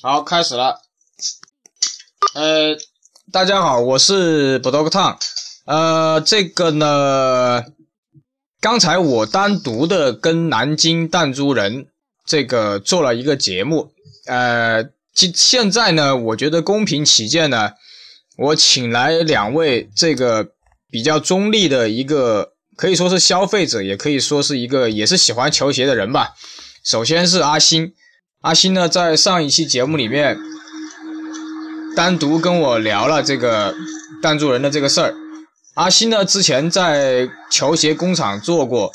好，开始了。呃，大家好，我是 b o d o g Tang。呃，这个呢，刚才我单独的跟南京弹珠人这个做了一个节目。呃，现现在呢，我觉得公平起见呢，我请来两位这个比较中立的一个，可以说是消费者，也可以说是一个也是喜欢球鞋的人吧。首先是阿星。阿星呢，在上一期节目里面单独跟我聊了这个弹珠人的这个事儿。阿星呢，之前在球鞋工厂做过，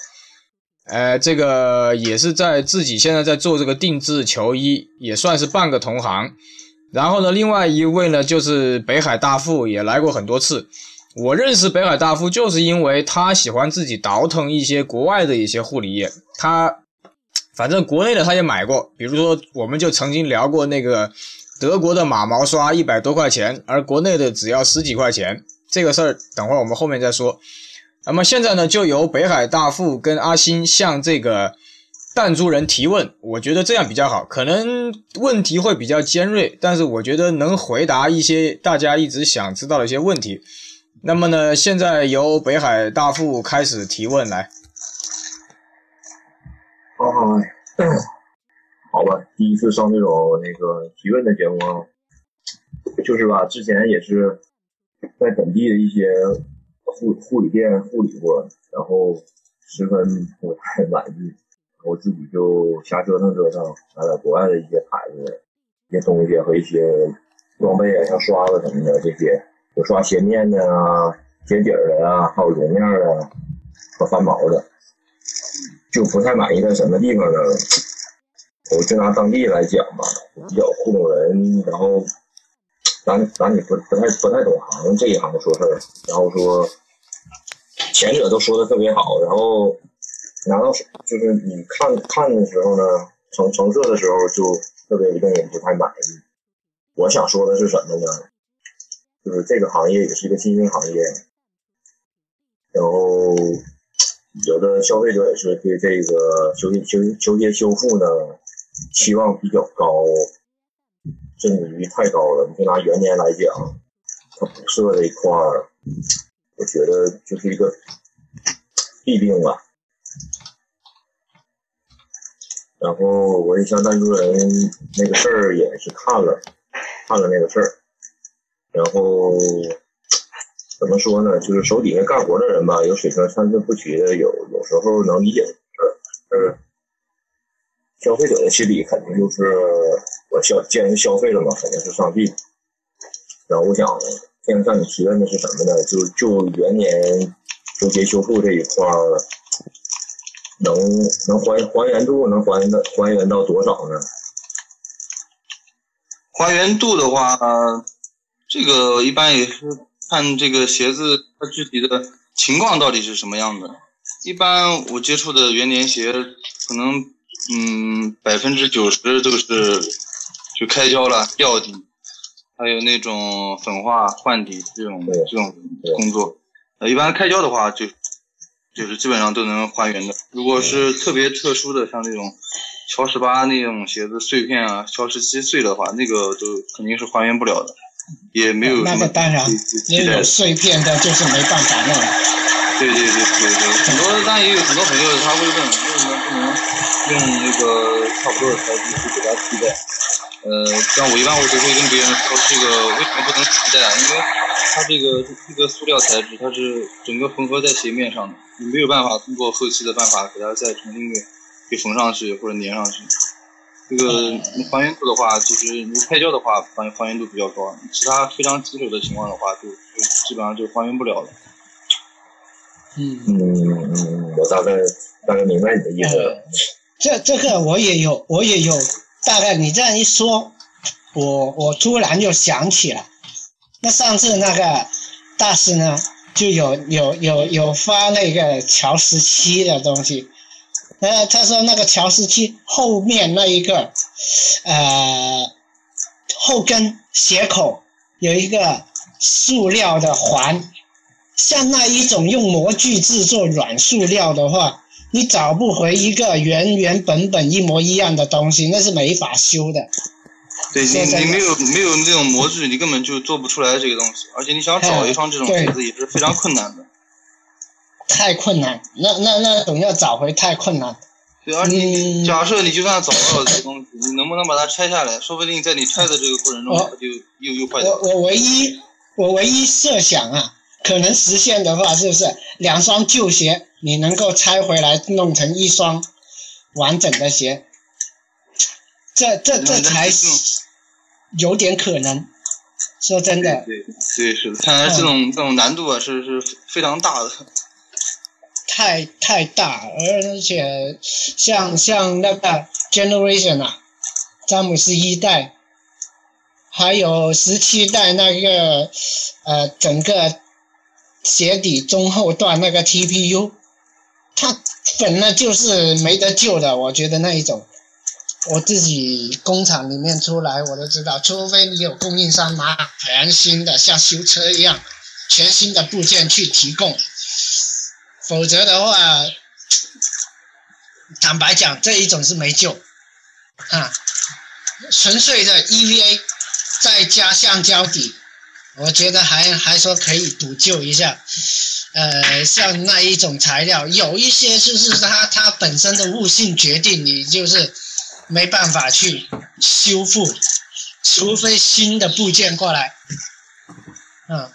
呃，这个也是在自己现在在做这个定制球衣，也算是半个同行。然后呢，另外一位呢，就是北海大富，也来过很多次。我认识北海大富，就是因为他喜欢自己倒腾一些国外的一些护理液，他。反正国内的他也买过，比如说我们就曾经聊过那个德国的马毛刷一百多块钱，而国内的只要十几块钱，这个事儿等会儿我们后面再说。那么现在呢，就由北海大富跟阿星向这个弹珠人提问，我觉得这样比较好，可能问题会比较尖锐，但是我觉得能回答一些大家一直想知道的一些问题。那么呢，现在由北海大富开始提问来。哎，好吧，第一次上这种那个提问的节目，就是吧，之前也是在本地的一些护护理店护理过，然后十分不太满意，我自己就瞎折腾折腾，买了国外的一些牌子、一些东西和一些装备啊，像刷子什么的这些，有刷鞋面的啊、鞋底的啊，还有绒面的和翻毛的。就不太满意在什么地方呢？我就拿当地来讲吧，比较糊弄人，然后咱咱也不不太不太懂行这一行说事儿，然后说前者都说的特别好，然后拿到就是你看看的时候呢，成成色的时候就特别令人不太满意。我想说的是什么呢？就是这个行业也是一个新兴行业，然后。有的消费者也是对这个球鞋、球球鞋修复呢期望比较高，甚至于太高了。你就拿元年来讲，它补色这一块儿，我觉得就是一个弊病吧。然后我也向赞助人那个事儿也是看了，看了那个事儿，然后。怎么说呢？就是手底下干活的人吧，有水平参差不齐的，有有时候能理解。是消费者的心理肯定就是我消既然消费了嘛，肯定是上帝。然后我想，现在向你提问的是什么呢？就就元年球鞋修复这一块儿，能能还还原度能还的还原到多少呢？还原度的话，这个一般也是。看这个鞋子它具体的情况到底是什么样的？一般我接触的元年鞋，可能嗯百分之九十都是就开胶了掉底，还有那种粉化换底这种这种工作。呃，一般开胶的话就就是基本上都能还原的。如果是特别特殊的，像那种乔十八那种鞋子碎片啊，乔十七碎的话，那个就肯定是还原不了的。也没有那个当然，也有碎片的就是没办法弄。对对对对对，很多但也有很多朋友他会问，为什么不能用那个差不多的材质去给他替代？呃，像我一般我都会跟别人说，这个为什么不能替代？因为它这个这个塑料材质，它是整个缝合在鞋面上的，你没有办法通过后期的办法给它再重新给给缝上去或者粘上去。这个还原度的话，就是你开胶的话，还还原度比较高。其他非常棘手的情况的话，就就基本上就还原不了了。嗯嗯嗯，我大概大概明白你的意思。这这个我也有，我也有。大概你这样一说，我我突然就想起了，那上次那个大师呢，就有有有有发那个乔十七的东西。呃，他说那个乔十七后面那一个，呃，后跟鞋口有一个塑料的环，像那一种用模具制作软塑料的话，你找不回一个原原本本一模一样的东西，那是没法修的。对你你没有没有那种模具，你根本就做不出来这个东西，而且你想找一双这种鞋子也是非常困难的。太困难，那那那种要找回太困难。对，而且你嗯假设你就算找到了这个东西，你能不能把它拆下来？说不定在你拆的这个过程中，它就又又坏掉了。我我唯一我唯一设想啊，可能实现的话，是不是两双旧鞋你能够拆回来弄成一双完整的鞋？这这这才那这种有点可能。说真的，对对是的，看来这种这种难度啊是是非常大的。太太大，而且像像那个 Generation 啊，詹姆斯一代，还有十七代那个呃整个鞋底中后段那个 TPU，它粉了就是没得救的，我觉得那一种。我自己工厂里面出来，我都知道，除非你有供应商拿全新的，像修车一样，全新的部件去提供，否则的话，坦白讲，这一种是没救啊。纯粹的 EVA 再加橡胶底，我觉得还还说可以补救一下。呃，像那一种材料，有一些就是它它本身的物性决定，你就是没办法去修复，除非新的部件过来。嗯，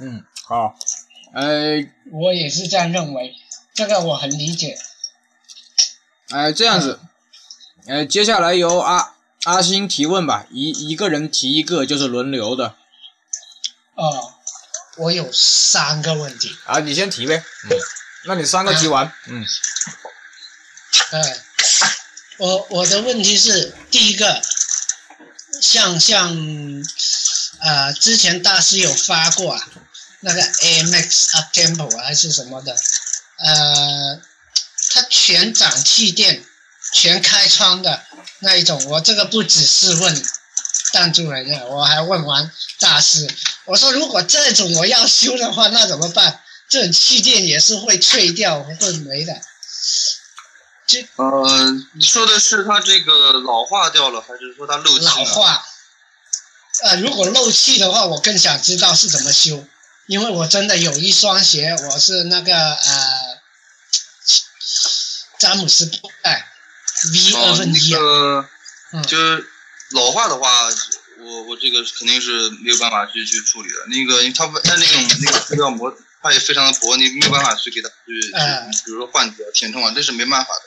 嗯，好，呃，我也是这样认为，这个我很理解。呃，这样子，呃，接下来由阿阿星提问吧，一一个人提一个，就是轮流的。哦，我有三个问题。啊，你先提呗。嗯，那你三个提完。嗯，哎，我我的问题是第一个，像像呃，之前大师有发过啊，那个 AMX Up Tempo 还是什么的，呃，它全掌气垫、全开窗的那一种，我这个不只是问弹珠人的，我还问完大师，我说如果这种我要修的话，那怎么办？这种气垫也是会脆掉、会没的。这呃，你说的是它这个老化掉了，还是说它漏气了？老化。呃，如果漏气的话，我更想知道是怎么修，因为我真的有一双鞋，我是那个呃詹姆斯布带 V 二哦，分一就是老化的话，我我这个肯定是没有办法去去处理的。那个因为它它那种那个塑料膜，它也非常的薄，你没有办法去给它去，嗯去比如说换掉、填充啊，这是没办法的。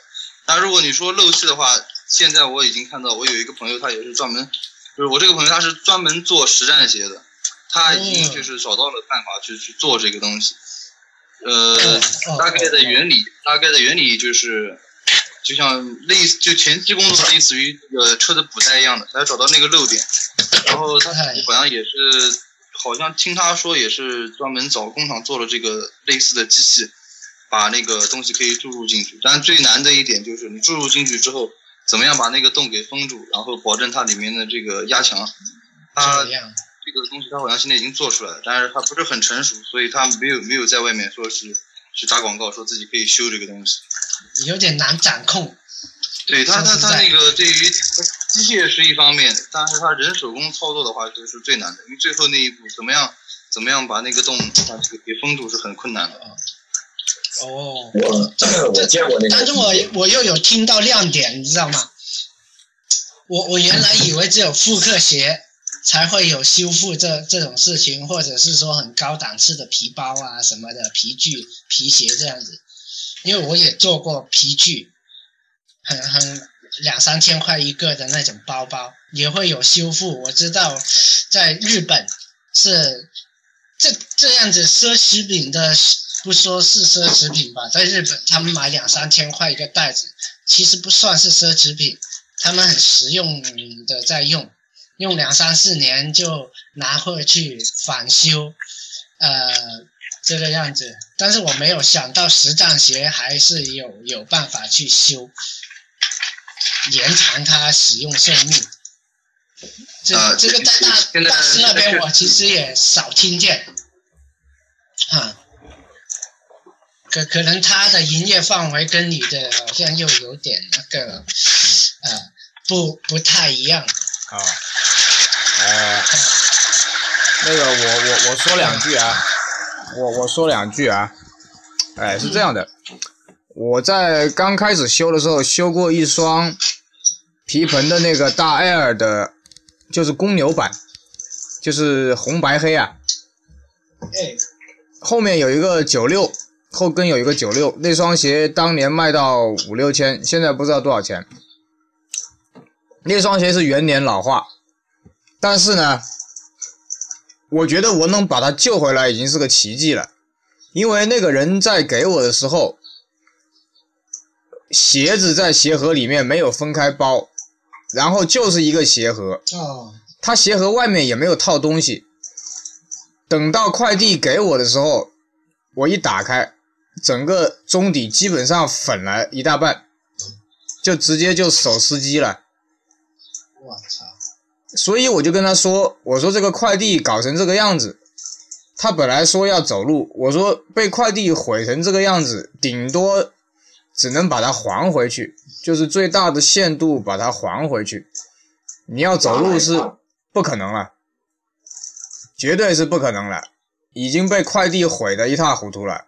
但如果你说漏气的话，现在我已经看到，我有一个朋友，他也是专门，就是我这个朋友他是专门做实战鞋的，他已经嗯就是找到了办法去去做这个东西。呃大概的哦原理，大概的原理就是，就像类似就前期工作类似于呃车的补胎一样的，他要找到那个漏点，然后他哎好像也是，好像听他说也是专门找工厂做了这个类似的机器，把那个东西可以注入进去。但最难的一点就是你注入进去之后，怎么样把那个洞给封住，然后保证它里面的这个压强。它这个东西它好像现在已经做出来了，但是它不是很成熟，所以它没有没有在外面说是去打广告，说自己可以修这个东西。有点难掌控。对它，它说实在它那个对于机械是一方面，但是他人手工操作的话就是最难的，因为最后那一步怎么样怎么样把那个洞把这个给封住是很困难的。哦，我 我见过那个，但是我我又有听到亮点，你知道吗？我我原来以为只有复刻鞋才会有修复这这种事情，或者是说很高档次的皮包啊什么的皮具、皮鞋这样子。因为我也做过皮具，很很两三千块一个的那种包包，也会有修复。我知道在日本是这这样子奢侈品的，不说是奢侈品吧，在日本他们买两三千块一个袋子，其实不算是奢侈品，他们很实用的在用，用两三四年就拿回去返修，呃，这个样子。但是我没有想到实战鞋还是有有办法去修，延长它使用寿命。这、啊这个在大大师那边我其实也少听见，啊，可可能他的营业范围跟你的好像又有点那个，呃，不不太一样。啊，呃，那个我我我说两句啊，我我说两句啊，哎，是这样的，我在刚开始修的时候修过一双皮蓬的那个大 Air 的，就是公牛版，就是红白黑啊，哎，后面有一个九六，后跟有一个九六，那双鞋当年卖到五六千，现在不知道多少钱。那双鞋是元年老化，但是呢，我觉得我能把他救回来已经是个奇迹了，因为那个人在给我的时候，鞋子在鞋盒里面没有分开包，然后就是一个鞋盒，哦，他鞋盒外面也没有套东西。等到快递给我的时候，我一打开，整个中底基本上粉了一大半，就直接就手撕鸡了。我操！所以我就跟他说：“我说这个快递搞成这个样子，他本来说要走路，我说被快递毁成这个样子，顶多只能把它还回去，就是最大的限度把它还回去。你要走路是不可能了，绝对是不可能了，已经被快递毁得一塌糊涂了。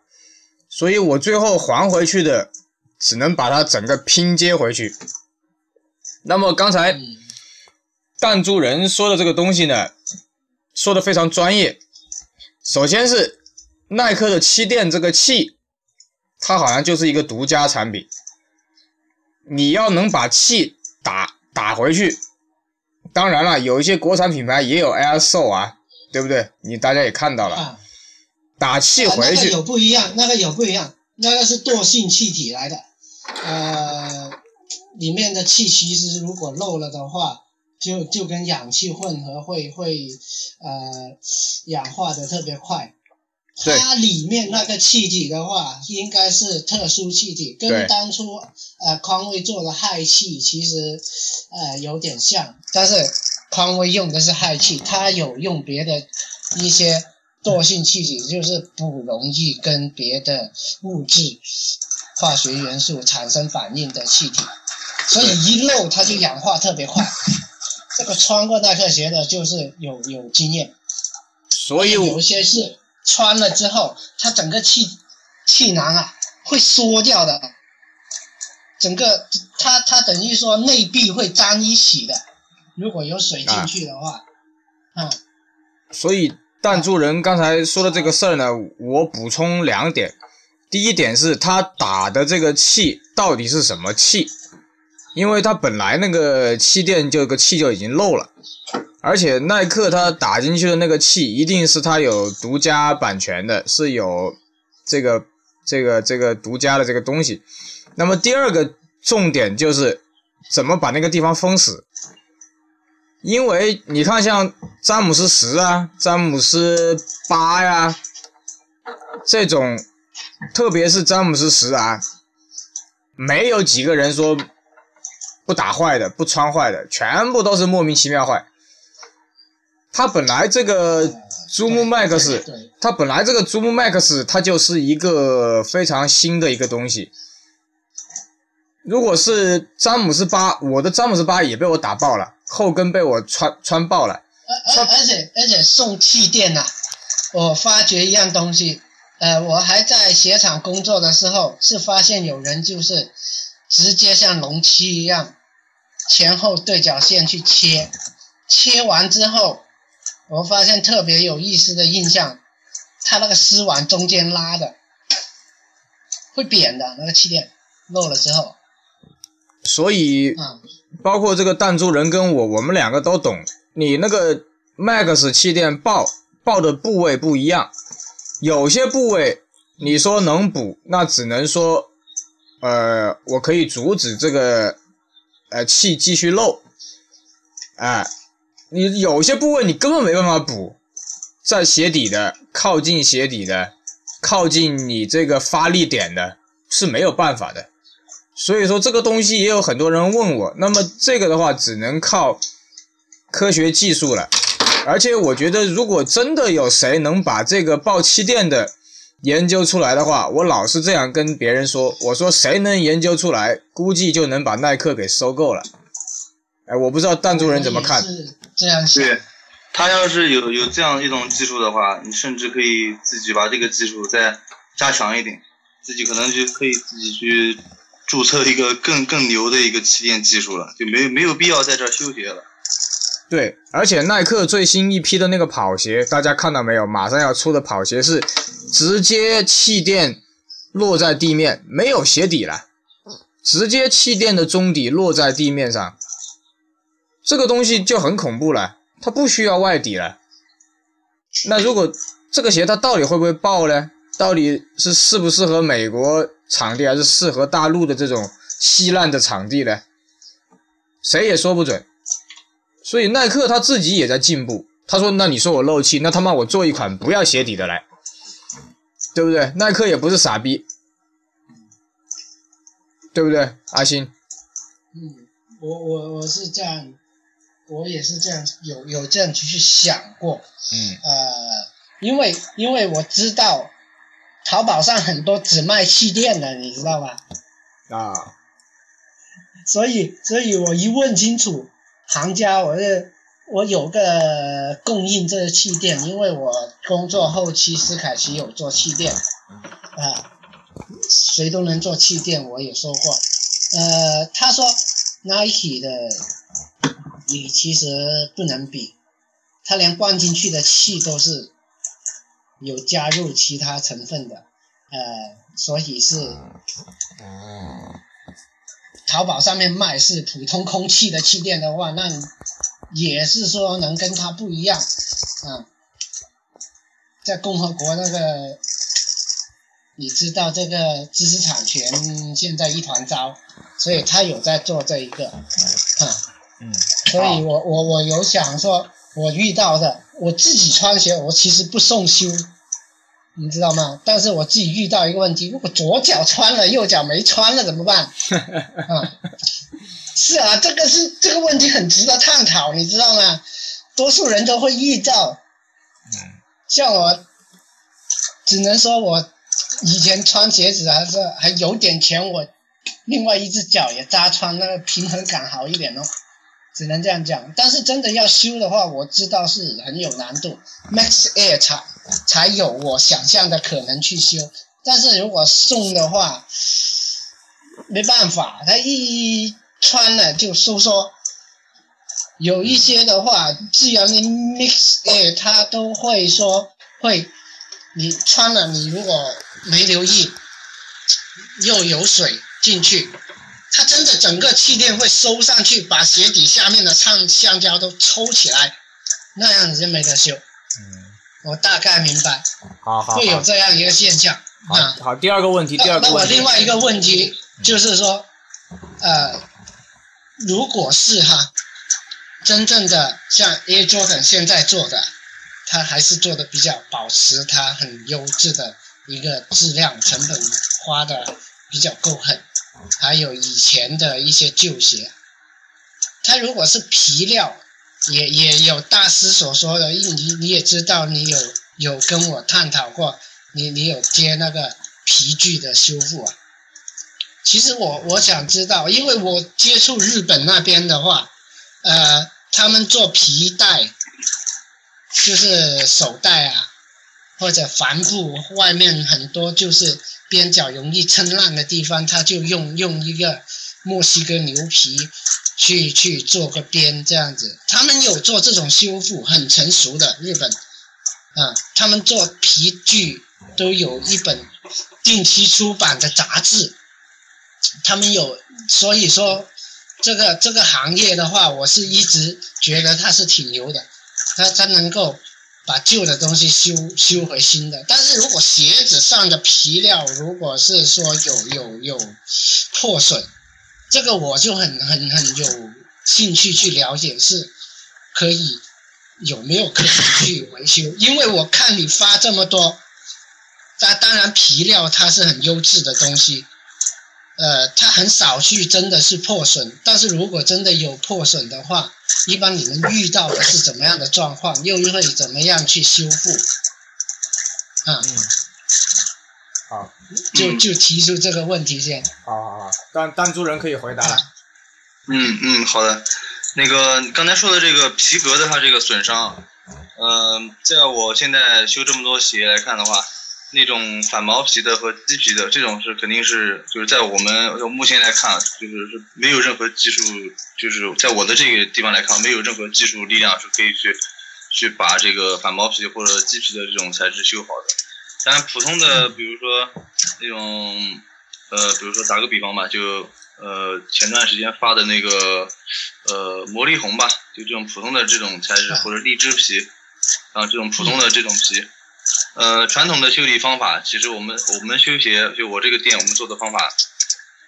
所以我最后还回去的，只能把它整个拼接回去。那么刚才。”嗯弹珠人说的这个东西呢，说的非常专业。首先是耐克的气垫这个气，它好像就是一个独家产品。你要能把气打打回去，当然了，有一些国产品牌也有 Air Soul 啊，对不对？你大家也看到了，啊，打气啊回去那个有不一样，那个有不一样，那个是惰性气体来的，呃，里面的气其实如果漏了的话，就就跟氧气混合会会呃氧化的特别快。对它里面那个气体的话，应该是特殊气体，跟当初呃匡威做的氦气其实呃有点像，但是匡威用的是氦气，它有用别的一些惰性气体，就是不容易跟别的物质化学元素产生反应的气体，所以一漏它就氧化特别快。这个穿过耐克鞋的，就是有有经验。所以有些是穿了之后，它整个气气囊啊会缩掉的，整个它它等于说内壁会沾一起的，如果有水进去的话，嗯，所以弹珠人刚才说的这个事儿呢，我补充两点。第一点是他打的这个气到底是什么气？因为它本来那个气垫就个气就已经漏了，而且耐克它打进去的那个气一定是它有独家版权的，是有这个这个这个独家的这个东西。那么第二个重点就是怎么把那个地方封死。因为你看，像詹姆斯十啊、詹姆斯八呀、这种，特别是詹姆斯十啊，没有几个人说不打坏的、不穿坏的，全部都是莫名其妙坏。它本来这个 Zoom Max，对，它本来这个 Zoom Max 它就是一个非常新的一个东西。如果是詹姆斯八，我的詹姆斯八也被我打爆了，后跟被我穿穿爆了。而而而且而且送气垫呐、我发觉一样东西，呃，我还在鞋厂工作的时候，是发现有人就是直接像龙七一样，前后对角线去切，切完之后，我发现特别有意思的印象，它那个丝网中间拉的会扁的那个气垫漏了之后，所以嗯，包括这个弹珠人跟我，我们两个都懂。你那个 Max 气垫爆爆的部位不一样，有些部位你说能补，那只能说，呃，我可以阻止这个呃气继续漏，哎、你有些部位你根本没办法补，在鞋底的靠近鞋底的，靠近你这个发力点的是没有办法的。所以说这个东西也有很多人问我，那么这个的话只能靠科学技术了。而且我觉得，如果真的有谁能把这个爆气垫的研究出来的话，我老是这样跟别人说，我说谁能研究出来，估计就能把耐克给收购了。哎，我不知道弹珠人怎么看。是这样想。对，他要是有有这样一种技术的话，你甚至可以自己把这个技术再加强一点，自己可能就可以自己去注册一个更更牛的一个气垫技术了，就没没有必要在这儿修鞋了。对，而且耐克最新一批的那个跑鞋，大家看到没有？马上要出的跑鞋是直接气垫落在地面，没有鞋底了，直接气垫的中底落在地面上，这个东西就很恐怖了，它不需要外底了。那如果这个鞋它到底会不会爆呢？到底是适不适合美国场地，还是适合大陆的这种稀烂的场地呢？谁也说不准。所以耐克他自己也在进步。他说：“那你说我漏气，那他妈我做一款不要鞋底的来，对不对？耐克也不是傻逼，对不对？阿星，嗯，我我我是这样，我也是这样，有有这样去想过。嗯呃，因为因为我知道淘宝上很多只卖气垫的，你知道吧？啊，所以所以我一问清楚。”行家，我是我有个供应这个气垫，因为我工作后期斯凯奇有做气垫，啊，谁都能做气垫，我也说过，呃，他说 Nike 的你其实不能比，他连灌进去的气都是有加入其他成分的，呃，所以是。淘宝上面卖是普通空气的气垫的话，那也是说能跟它不一样，啊，在共和国那个，你知道这个知识产权现在一团糟，所以他有在做这一个，啊，嗯，所以我我我有想说，我遇到的我自己穿鞋，我其实不送修。你知道吗？但是我自己遇到一个问题，如果左脚穿了，右脚没穿了怎么办？啊，是啊，这个是这个问题很值得探讨，你知道吗？多数人都会遇到。像我，只能说我以前穿鞋子还是还有点钱，我另外一只脚也扎穿，那个平衡感好一点哦。只能这样讲，但是真的要修的话，我知道是很有难度。Max Air 才才有我想象的可能去修，但是如果送的话，没办法，它一穿了就收缩。有一些的话，既然你 Mix Air 它都会说会，你穿了你如果没留意，又有水进去。它真的整个气垫会收上去，把鞋底下面的橡橡胶都抽起来，那样子就没得修。嗯，我大概明白。好好。会有这样一个现象。啊，好，第二个问题，第二个问题。那我另外一个问题就是说，呃，如果是哈，真正的像 Air Jordan 现在做的，它还是做的比较保持它很优质的一个质量，成本花的比较够狠。还有以前的一些旧鞋，它如果是皮料，也也有大师所说的，你你也知道，你有有跟我探讨过，你你有接那个皮具的修复啊。其实我我想知道，因为我接触日本那边的话，呃，他们做皮带，就是手带啊，或者帆布外面很多就是。边角容易撑烂的地方，他就用用一个墨西哥牛皮去去做个边这样子。他们有做这种修复，很成熟的日本啊，他们做皮具都有一本定期出版的杂志。他们有，所以说这个这个行业的话，我是一直觉得它是挺牛的，它它能够。把旧的东西修修回新的，但是如果鞋子上的皮料如果是说有有有破损，这个我就很很很有兴趣去了解，是可以有没有可能去维修？因为我看你发这么多，当当然皮料它是很优质的东西。呃，它很少去真的是破损，但是如果真的有破损的话，一般你们遇到的是怎么样的状况，又会怎么样去修复？啊，嗯，好，就就提出这个问题先。好好好，弹弹珠人可以回答了。嗯嗯，好的。那个刚才说的这个皮革的它这个损伤，嗯、在我现在修这么多鞋来看的话，那种反毛皮的和鸡皮的这种是肯定是就是在我们目前来看，就是是没有任何技术，就是在我的这个地方来看，没有任何技术力量是可以去去把这个反毛皮或者鸡皮的这种材质修好的。但普通的，比如说那种呃，比如说打个比方吧，就呃前段时间发的那个呃魔力红吧，就这种普通的这种材质或者荔枝皮啊这种普通的这种皮，呃传统的修理方法，其实我们我们修鞋就我这个店我们做的方法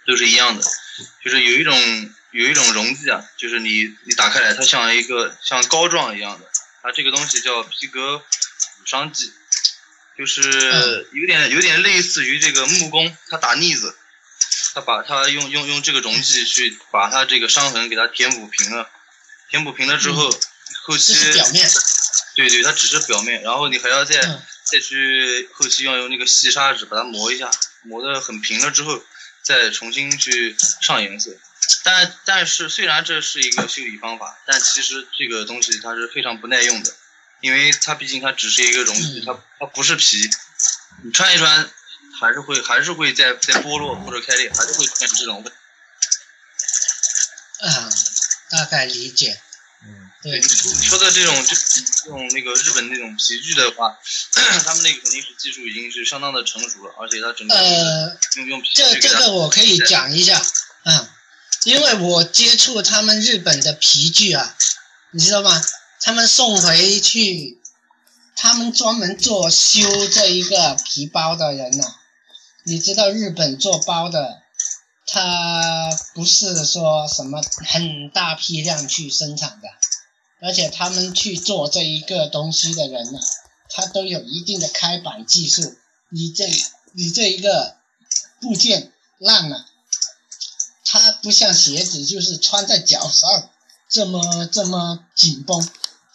都是一样的，就是有一种有一种溶剂啊，就是你你打开来它像一个像膏状一样的，它这个东西叫皮革补伤剂。就是有点有点类似于这个木工，他打腻子，他把他用用用这个溶剂去把他这个伤痕给他填补平了，填补平了之后，后期表面，对对，它只是表面，然后你还要再、嗯再去后期要用那个细砂纸把它磨一下，磨得很平了之后，再重新去上颜色。但但是虽然这是一个修理方法，但其实这个东西它是非常不耐用的，因为它毕竟它只是一个溶剂，嗯它它不是皮，你穿一穿还是会还是会在在剥落或者开裂，还是会出现这种问题。啊，大概理解。嗯，对，你说的这种就这种那个日本那种皮具的话，他们那个肯定是技术已经是相当的成熟了，而且它整个呃，用用皮这这个我可以讲一下，嗯，因为我接触他们日本的皮具啊，你知道吗？他们送回去，他们专门做修这一个皮包的人呐、你知道日本做包的，他不是说什么很大批量去生产的，而且他们去做这一个东西的人呢、他都有一定的开板技术。你这你这一个部件烂了，它不像鞋子，就是穿在脚上这么这么紧绷，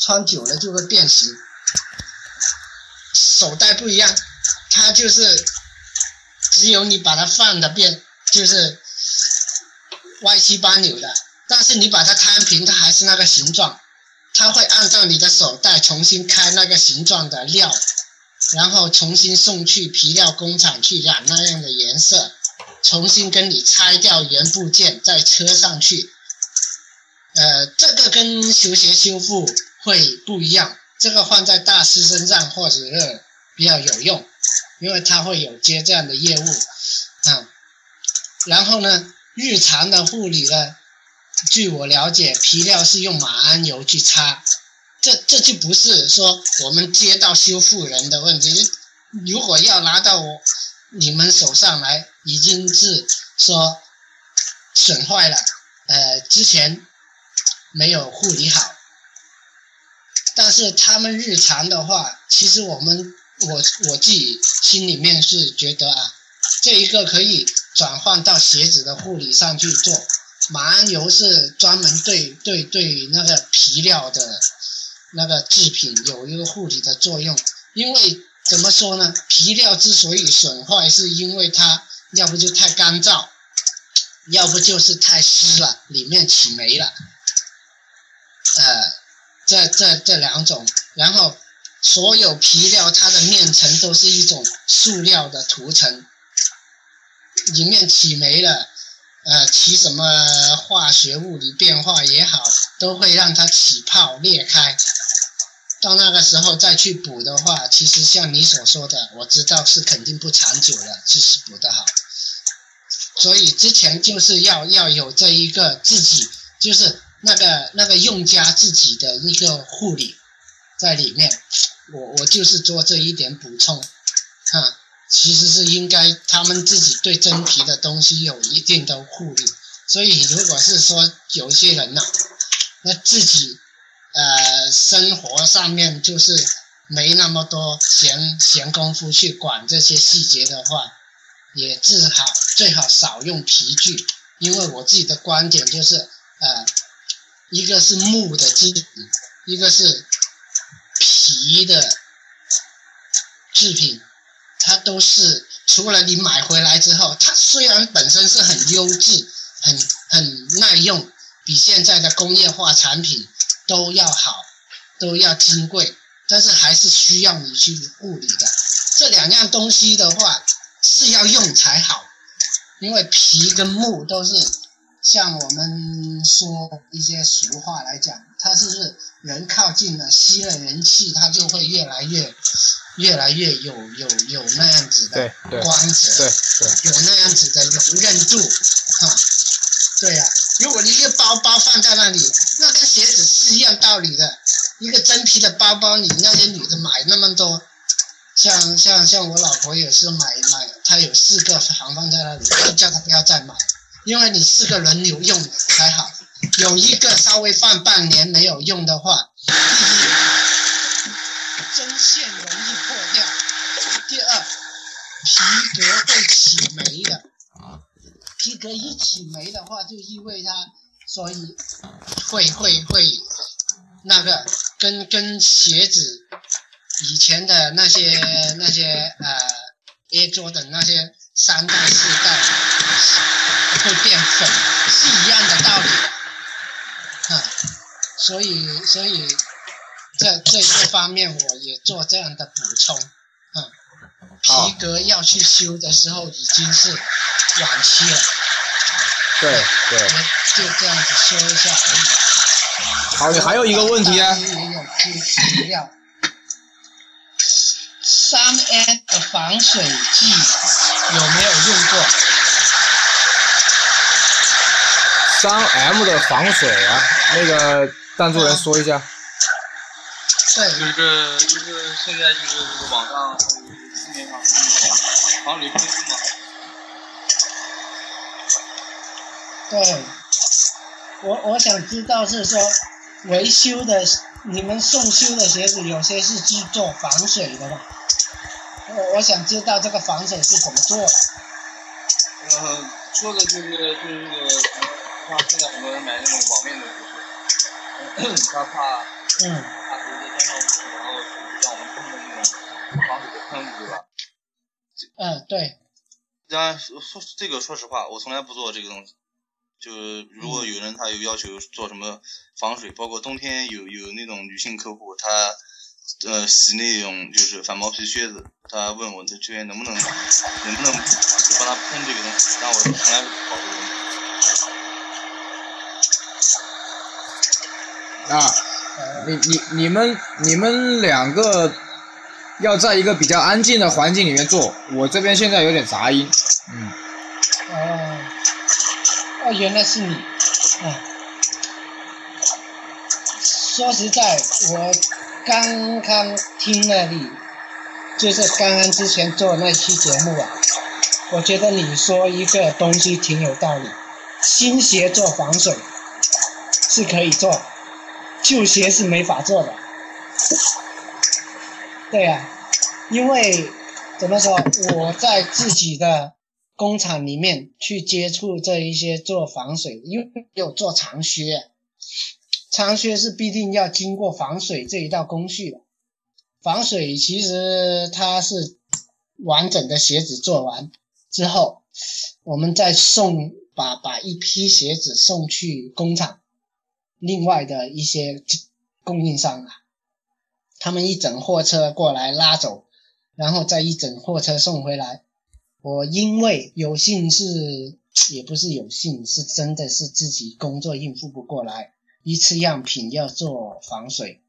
穿久了就会变形。手袋不一样，它就是只有你把它放的变，就是歪七八扭的，但是你把它摊平，它还是那个形状。它会按照你的手袋重新开那个形状的料，然后重新送去皮料工厂去染那样的颜色，重新跟你拆掉原部件再车上去。呃，这个跟球鞋修复会不一样，这个换在大师身上或者是比较有用，因为他会有接这样的业务，啊、然后呢，日常的护理呢，据我了解，皮料是用马鞍油去擦，这这就不是说我们接到修复人的问题。如果要拿到我你们手上来，已经是说损坏了，呃，之前没有护理好。但是他们日常的话，其实我们我我自己心里面是觉得啊，这一个可以转换到鞋子的护理上去做。马鞍油是专门对对对那个皮料的那个制品有一个护理的作用，因为怎么说呢？皮料之所以损坏，是因为它要不就太干燥，要不就是太湿了，里面起霉了。呃，这这这两种，然后所有皮料它的面层都是一种塑料的涂层，里面起霉了。呃，起什么化学物理变化也好，都会让它起泡裂开。到那个时候再去补的话，其实像你所说的，我知道是肯定不长久了，即使补得好。所以之前就是要要有这一个自己，就是那个那个用家自己的一个护理在里面。我我就是做这一点补充，啊。其实是应该他们自己对真皮的东西有一定的护理，所以如果是说有些人呐、那自己呃生活上面就是没那么多闲闲工夫去管这些细节的话，也最好最好少用皮具，因为我自己的观点就是呃，一个是木的制品，一个是皮的制品。它都是除了你买回来之后，它虽然本身是很优质、很很耐用，比现在的工业化产品都要好，都要金贵，但是还是需要你去护理的。这两样东西的话是要用才好，因为皮跟木都是像我们说一些俗话来讲，它是不是人靠近了吸了人气，它就会越来越越来越有有有那样子的光泽，对对，有那样子的容忍度，哈，对呀、如果你一个包包放在那里，那跟鞋子是一样道理的。一个真皮的包包，你那些女的买那么多，像像像我老婆也是买买，她有四个行放在那里，叫她不要再买，因为你四个轮流用才好。有一个稍微放半年没有用的话，第一，针线容易破掉；第二，皮革会起霉的。皮革一起霉的话，就意味它，所以会会会那个跟跟鞋子以前的那些那些呃 A 桌的那些三代四代会变粉是一样的道理嗯，所以所以这这这方面我也做这样的补充，啊，好皮革要去修的时候已经是晚期了，对对。就这样子修一下而已。好，你还有一个问题啊大，也有提提料。三 M 的防水剂有没有用过？三 M 的防水啊，那个赞助人说一下。对，就是就是现在就是这个网上还有市面上防水喷雾嘛，对，我我想知道是说维修的，你们送修的鞋子有些是去做防水的吧？我我想知道这个防水是怎么做的。呃，说的就是就是那个，像现在很多人买那种网面的他怕嗯，怕直接沾上雾，然后让我们喷的那种防水的喷雾，对吧？嗯，对，当然说说这个，说实话，我从来不做这个东西。就如果有人他有要求做什么防水，包括冬天有有那种女性客户，她呃洗那种就是反毛皮靴子，她问我这这边能不能能不能帮她喷这个东西，但我从来不搞这个东西。啊，你你你们你们两个要在一个比较安静的环境里面做，我这边现在有点杂音。嗯，哦，哦，原来是你，啊。说实在，我刚刚听了你，就是刚刚之前做那期节目啊，我觉得你说一个东西挺有道理，新鞋做防水是可以做，旧鞋是没法做的。对呀、因为怎么说，我在自己的工厂里面去接触这一些做防水，因为有做长靴，长靴是必定要经过防水这一道工序的。防水其实它是完整的鞋子做完之后，我们再送把把一批鞋子送去工厂，另外的一些供应商啊，他们一整货车过来拉走，然后再一整货车送回来。我因为有幸是，也不是有幸，是真的是自己工作应付不过来，一次样品要做防水，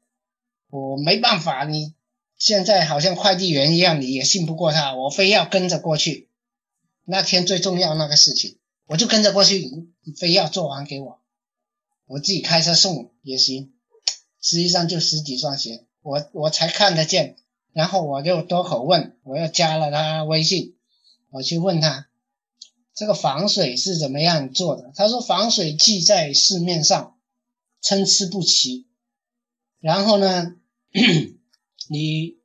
我没办法。你现在好像快递员一样，你也信不过他，我非要跟着过去。那天最重要那个事情，我就跟着过去，非要做完给我，我自己开车送也行。实际上就十几双鞋，我我才看得见，然后我就多口问，我又加了他微信，我去问他这个防水是怎么样做的。他说防水剂在市面上参差不齐，然后呢，你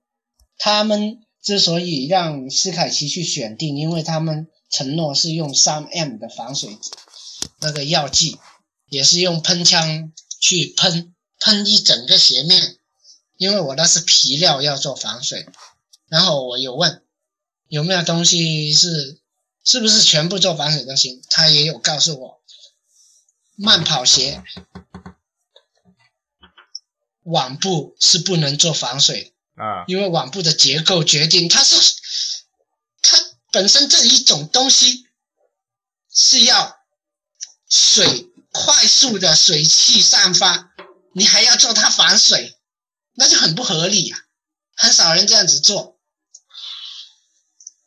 他们之所以让斯凯奇去选定，因为他们承诺是用三 M 的防水那个药剂，也是用喷枪去喷喷一整个鞋面，因为我那是皮料要做防水。然后我有问有没有东西是是不是全部做防水都行，他也有告诉我，慢跑鞋网布是不能做防水，啊，因为网布的结构决定它是它本身这一种东西是要水快速的水汽散发，你还要做它防水，那就很不合理呀、很少人这样子做。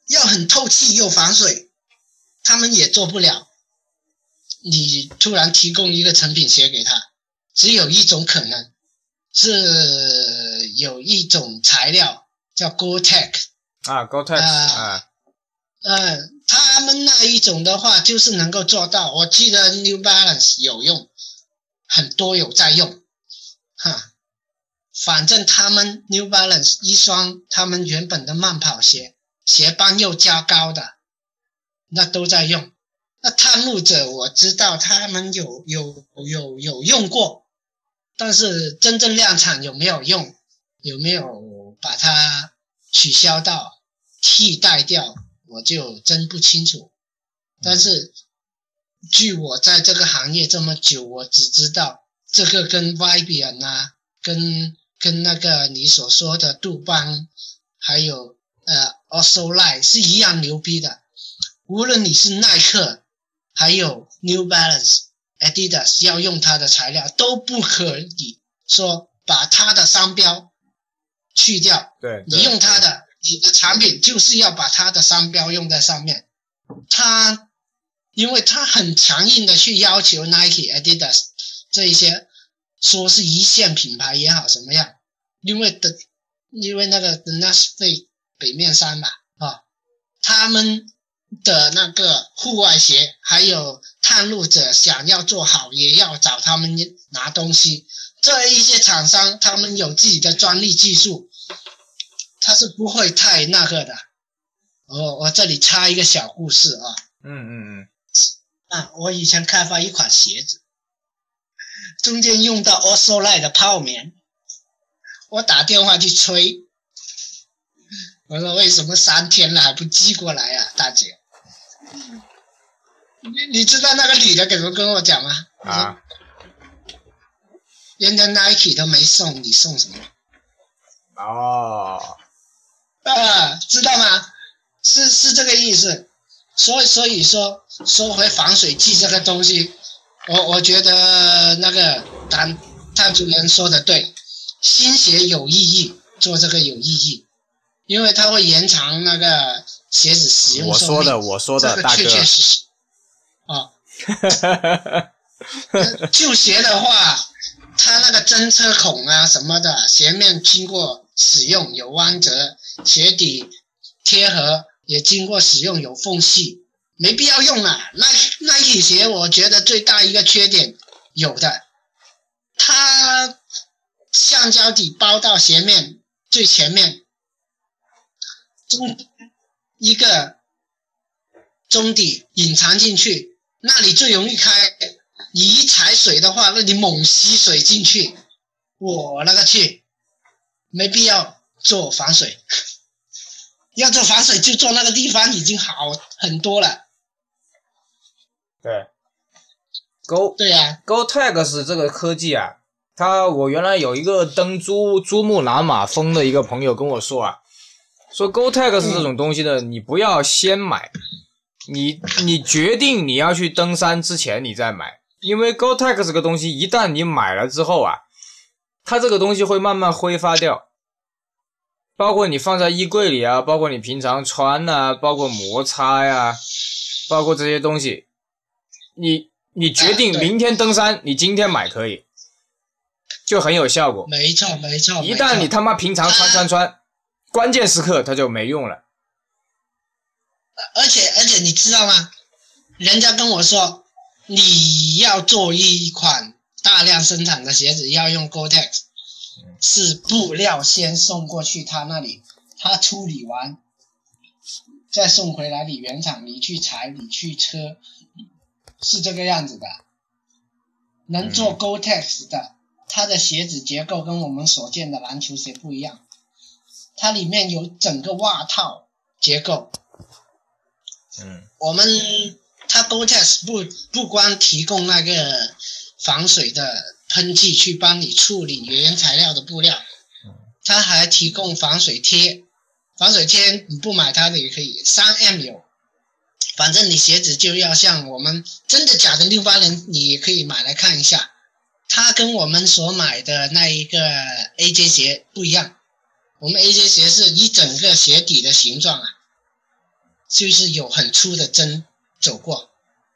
要很透气又防水，他们也做不了。你突然提供一个成品鞋给他，只有一种可能，是有一种材料叫 Gore-Tex，啊，Gore-Tex 啊啊，嗯，他们那一种的话，就是能够做到。我记得 New Balance 有用，很多有在用，哈。反正他们 New Balance 一双，他们原本的慢跑鞋鞋帮又加高的，那都在用。那探路者我知道他们有有有有用过，但是真正量产有没有用，有没有把它取消到替代掉，我就真不清楚。但是据我在这个行业这么久，我只知道这个跟 Vibian 啊，跟跟那个你所说的杜邦，还有呃 o s o l i 是一样牛逼的。无论你是耐克，还有 New Balance、Adidas 要用它的材料，都不可以说把它的商标去掉。对，你用它的，你的产品就是要把它的商标用在上面。它，因为它很强硬的去要求 Nike、Adidas 这一些，说是一线品牌也好什么样，因为的，因为那个 The North Face 北面山嘛，啊，他们的那个户外鞋，还有探路者想要做好，也要找他们拿东西。这一些厂商，他们有自己的专利技术，他是不会太那个的。我我这里插一个小故事啊，嗯嗯嗯，啊，我以前开发一款鞋子，中间用到 o s o l i 的泡棉，我打电话去催，我说为什么三天了还不寄过来呀、大姐？你你知道那个女的怎么跟我讲吗？啊，人家 Nike 都没送，你送什么？哦，啊，知道吗？是是这个意思。所以所以说，说回防水剂这个东西，我我觉得那个谭谭主任说的对，新鞋有意义，做这个有意义，因为它会延长那个鞋子使用寿命。我说的，我说的，这个确大哥，确实实。啊，呃旧鞋的话，它那个针车孔啊什么的，鞋面经过使用有弯折，鞋底贴合也经过使用有缝隙，没必要用啊。那 Nike 鞋我觉得最大一个缺点有的，它橡胶底包到鞋面最前面，中一个中底隐藏进去，那里最容易开。你一踩水的话，那你猛吸水进去，我那个去，没必要做防水。要做防水就做那个地方已经好很多了。对，Go 对呀、GoTex 这个科技啊，它我原来有一个登珠珠穆朗玛峰的一个朋友跟我说啊，说 GoTex 这种东西呢，你不要先买，你你决定你要去登山之前你再买，因为 GoTex 这个东西一旦你买了之后啊，它这个东西会慢慢挥发掉。包括你放在衣柜里啊，包括你平常穿呐、包括摩擦呀、包括这些东西，你你决定明天登山，你今天买可以，就很有效果。没错没错。一旦你他妈平常穿穿穿，关键时刻它就没用了。而且而且你知道吗？人家跟我说，你要做一款大量生产的鞋子，要用 Gore-Tex，是布料先送过去他那里，他处理完，再送回来你原厂，你去裁，你去车，是这个样子的。能做 Gore-Tex 的，它的鞋子结构跟我们所见的篮球鞋不一样，它里面有整个袜套结构。嗯我们它 Gore-Tex 不不光提供那个防水的喷剂去帮你处理原材料的布料，它还提供防水贴。防水贴你不买它的也可以，三 M 有。反正你鞋子就要像我们真的假的六八零，你也可以买来看一下。它跟我们所买的那一个 AJ 鞋不一样，我们 AJ 鞋是一整个鞋底的形状啊，就是有很粗的针走过。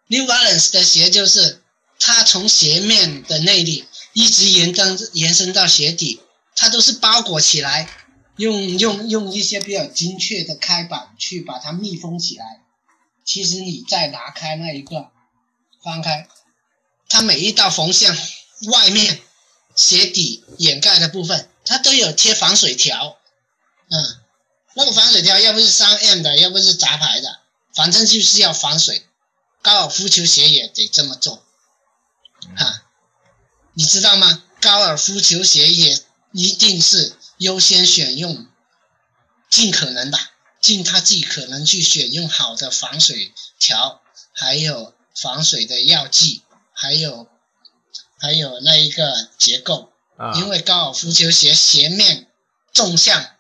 New Balance 的鞋就是它从鞋面的内里一直延伸延伸到鞋底，它都是包裹起来，用用用一些比较精确的开板去把它密封起来。其实你再拿开那一个，翻开，它每一道缝线外面鞋底掩盖的部分，它都有贴防水条，嗯，那个防水条要不是三 M 的，要不是杂牌的，反正就是要防水。高尔夫球鞋也得这么做，哈，你知道吗？高尔夫球鞋也一定是优先选用，尽可能的。尽他尽可能去选用好的防水条，还有防水的药剂，还有还有那一个结构。啊，因为高尔夫球鞋鞋面纵向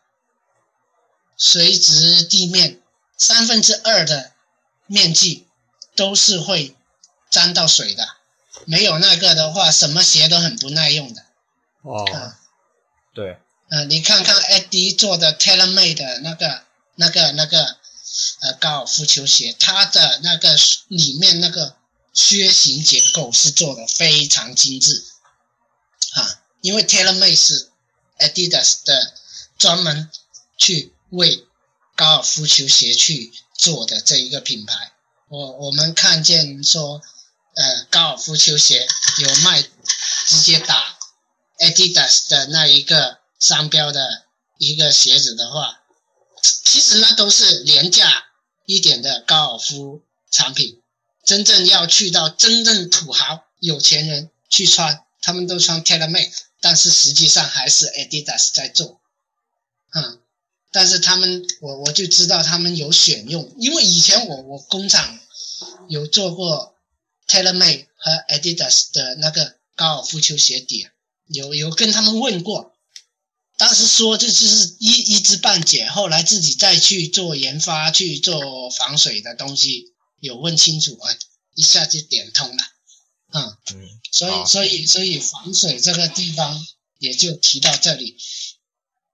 垂直地面三分之二的面积都是会沾到水的，没有那个的话，什么鞋都很不耐用的。哦，啊，对，嗯、你看看 AD 做的 TaylorMade 的那个。那个那个呃高尔夫球鞋，它的那个里面那个靴型结构是做的非常精致，啊，因为 TaylorMade 是 Adidas 的专门去为高尔夫球鞋去做的这一个品牌。我我们看见说，呃，高尔夫球鞋有卖直接打 Adidas 的那一个商标的一个鞋子的话。其实那都是廉价一点的高尔夫产品，真正要去到真正土豪有钱人去穿，他们都穿 TaylorMade，但是实际上还是 Adidas 在做，嗯，但是他们我我就知道他们有选用，因为以前我我工厂有做过 TaylorMade 和 Adidas 的那个高尔夫球鞋底，有有跟他们问过。当时说这就是一一知半解，后来自己再去做研发，去做防水的东西，有问清楚，啊，一下就点通了，嗯嗯，所以所以所以防水这个地方也就提到这里，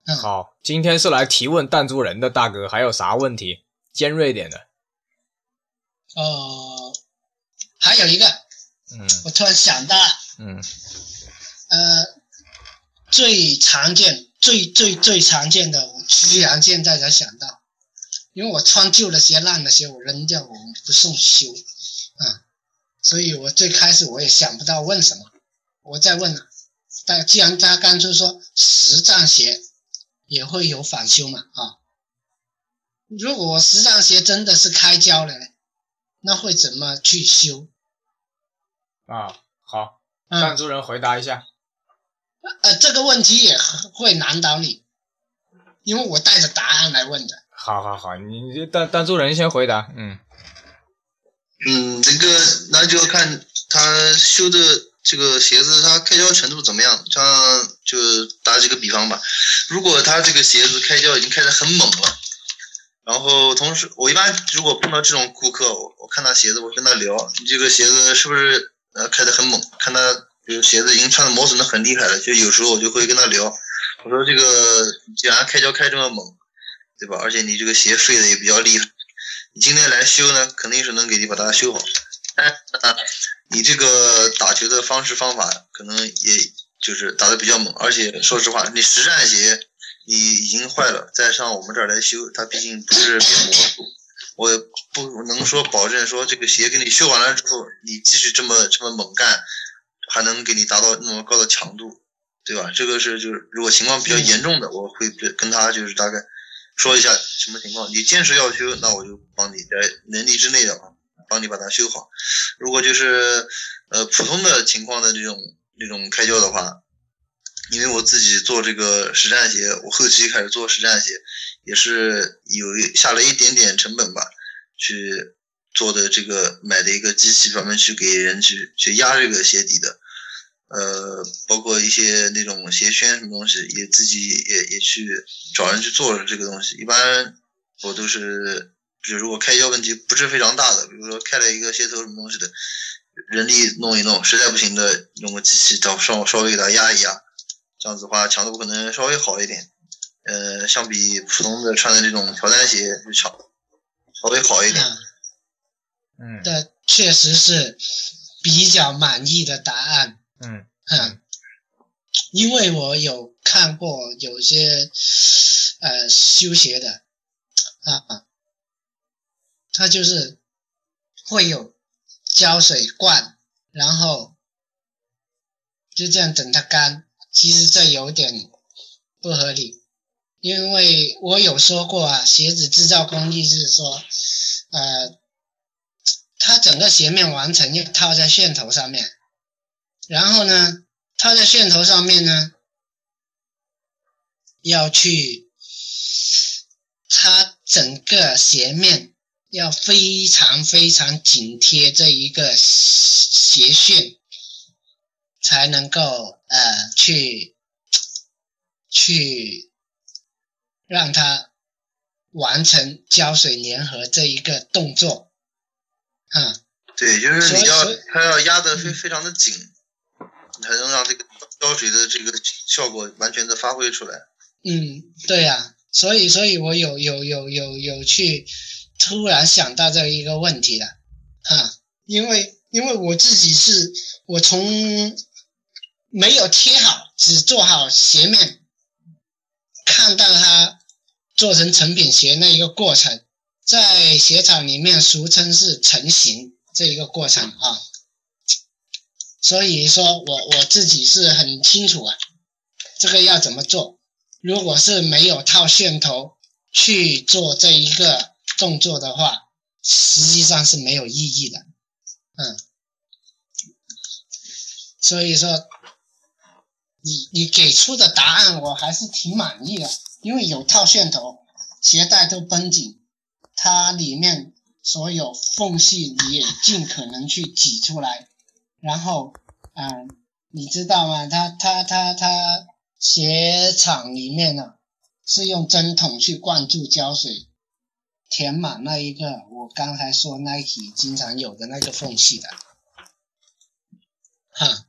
嗯，好，今天是来提问弹珠人的大哥，还有啥问题？尖锐点的，呃，还有一个，嗯。我突然想到了，嗯。呃，最常见、最最最常见的，我居然现在才想到，因为我穿旧的鞋、烂的鞋，我扔掉，我不送修，啊，所以我最开始我也想不到问什么，我再问了，但既然他刚才说实战鞋也会有返修嘛，啊，如果实战鞋真的是开胶了呢，那会怎么去修？啊，好，嗯弹珠人回答一下。呃，这个问题也会难倒你，因为我带着答案来问的。好好好，你你就弹弹珠人先回答，嗯嗯，这个那就要看他修的这个鞋子，它开胶程度怎么样。像就打几个比方吧，如果他这个鞋子开胶已经开得很猛了，然后同时我一般如果碰到这种顾客，我我看他鞋子，我跟他聊，你这个鞋子是不是呃开得很猛？看他比如鞋子已经穿的磨损的很厉害了，就有时候我就会跟他聊，我说这个既然开胶开这么猛，对吧？而且你这个鞋废的也比较厉害。你今天来修呢，肯定是能给你把它修好。但，你这个打球的方式方法可能也就是打得比较猛，而且说实话，你实战鞋你已经坏了，再上我们这儿来修，它毕竟不是变魔术，我不能说保证说这个鞋给你修完了之后，你继续这么这么猛干，还能给你达到那么高的强度，对吧？这个是就是如果情况比较严重的，我会跟他就是大概说一下什么情况。你坚持要修，那我就帮你在能力之内的啊，帮你把它修好。如果就是呃普通的情况的这种这种开胶的话，因为我自己做这个实战鞋，我后期开始做实战鞋，也是有下了一点点成本吧，去做的这个买的一个机器，专门去给人去去压这个鞋底的。呃，包括一些那种鞋圈什么东西，也自己也也去找人去做了这个东西。一般我都是，比如果开销问题不是非常大的，比如说开了一个鞋头什么东西的，人力弄一弄，实在不行的用个机器找稍稍微给它压一压，这样子的话强度可能稍微好一点。呃，相比普通的穿的这种乔丹鞋就强，稍微好一点。嗯，这确实是比较满意的答案。嗯嗯，因为我有看过有些呃修鞋的啊，他就是会有胶水灌，然后就这样等它干。其实这有点不合理，因为我有说过啊，鞋子制造工艺是说，呃，它整个鞋面完成要套在楦头上面。然后呢，套在楦头上面呢，要去，它整个鞋面要非常非常紧贴这一个鞋楦，才能够呃去去让它完成胶水粘合这一个动作，啊。对，就是你要它要压得非非常的紧。才能让这个胶水的这个效果完全的发挥出来。嗯，对呀，所以，所以我有有有有有去突然想到这一个问题了，啊，因为因为我自己是我从没有贴好，只做好鞋面，看到它做成成品鞋那一个过程，在鞋厂里面俗称是成型这一个过程啊。所以说我我自己是很清楚啊，这个要怎么做？如果是没有套线头去做这一个动作的话，实际上是没有意义的，嗯。所以说，你你给出的答案我还是挺满意的，因为有套线头，鞋带都绷紧，它里面所有缝隙你也尽可能去挤出来。然后，嗯，你知道吗？它它它它鞋厂里面呢，是用针筒去灌注胶水，填满那一个我刚才说 Nike 经常有的那个缝隙的，哈，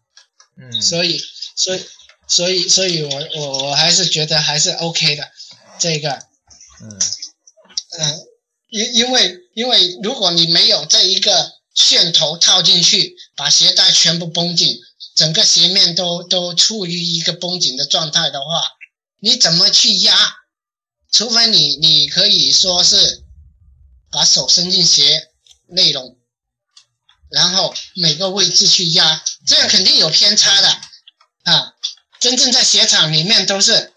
嗯，所以所以所以所以我我我还是觉得还是 OK 的，这个，嗯嗯，因因为因为如果你没有这一个。线头套进去，把鞋带全部绷紧，整个鞋面都都处于一个绷紧的状态的话，你怎么去压？除非你你可以说是把手伸进鞋内容，然后每个位置去压，这样肯定有偏差的啊。真正在鞋厂里面都是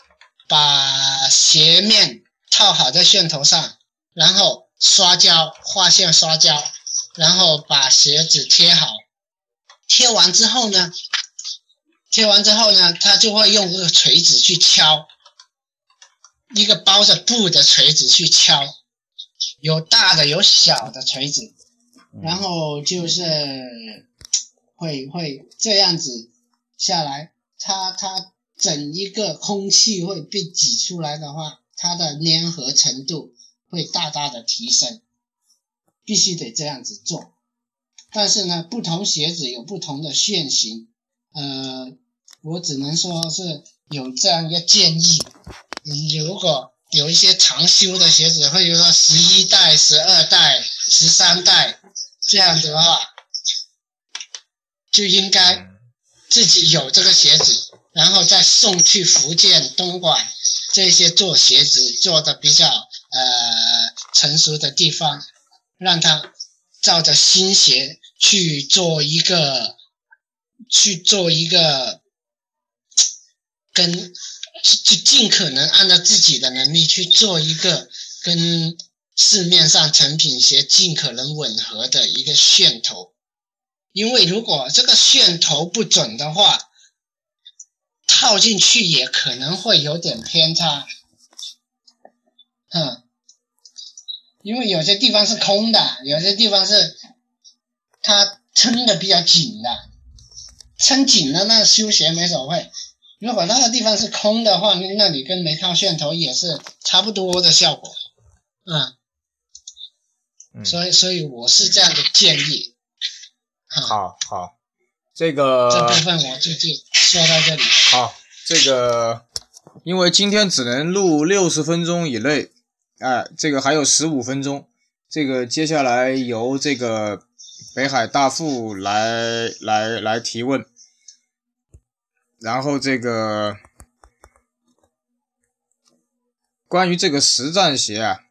把鞋面套好在楦头上，然后刷胶画线刷胶。然后把鞋子贴好，贴完之后呢，贴完之后呢，他就会用这个锤子去敲，一个包着布的锤子去敲，有大的有小的锤子，然后就是会会这样子下来，它它整一个空气会被挤出来的话，它的粘合程度会大大的提升。必须得这样子做，但是呢，不同鞋子有不同的楦型，呃，我只能说是有这样一个建议，如果有一些长修的鞋子，或者说十一代、十二代、十三代这样子的话，就应该自己有这个鞋子，然后再送去福建、东莞这些做鞋子做的比较呃成熟的地方。让他照着新鞋去做一个，去做一个，跟就尽可能按照自己的能力去做一个跟市面上成品鞋尽可能吻合的一个噱头，因为如果这个线头不准的话，套进去也可能会有点偏差，嗯。因为有些地方是空的，有些地方是它撑的比较紧的，撑紧了那休闲没所谓。如果那个地方是空的话，那那你跟没套线头也是差不多的效果，啊、嗯，所以所以我是这样的建议。好，好好，这个这部分我就就说到这里。好，这个因为今天只能录六十分钟以内，哎，这个还有十五分钟，这个接下来由这个北海大富来来来提问，然后这个关于这个实战鞋啊，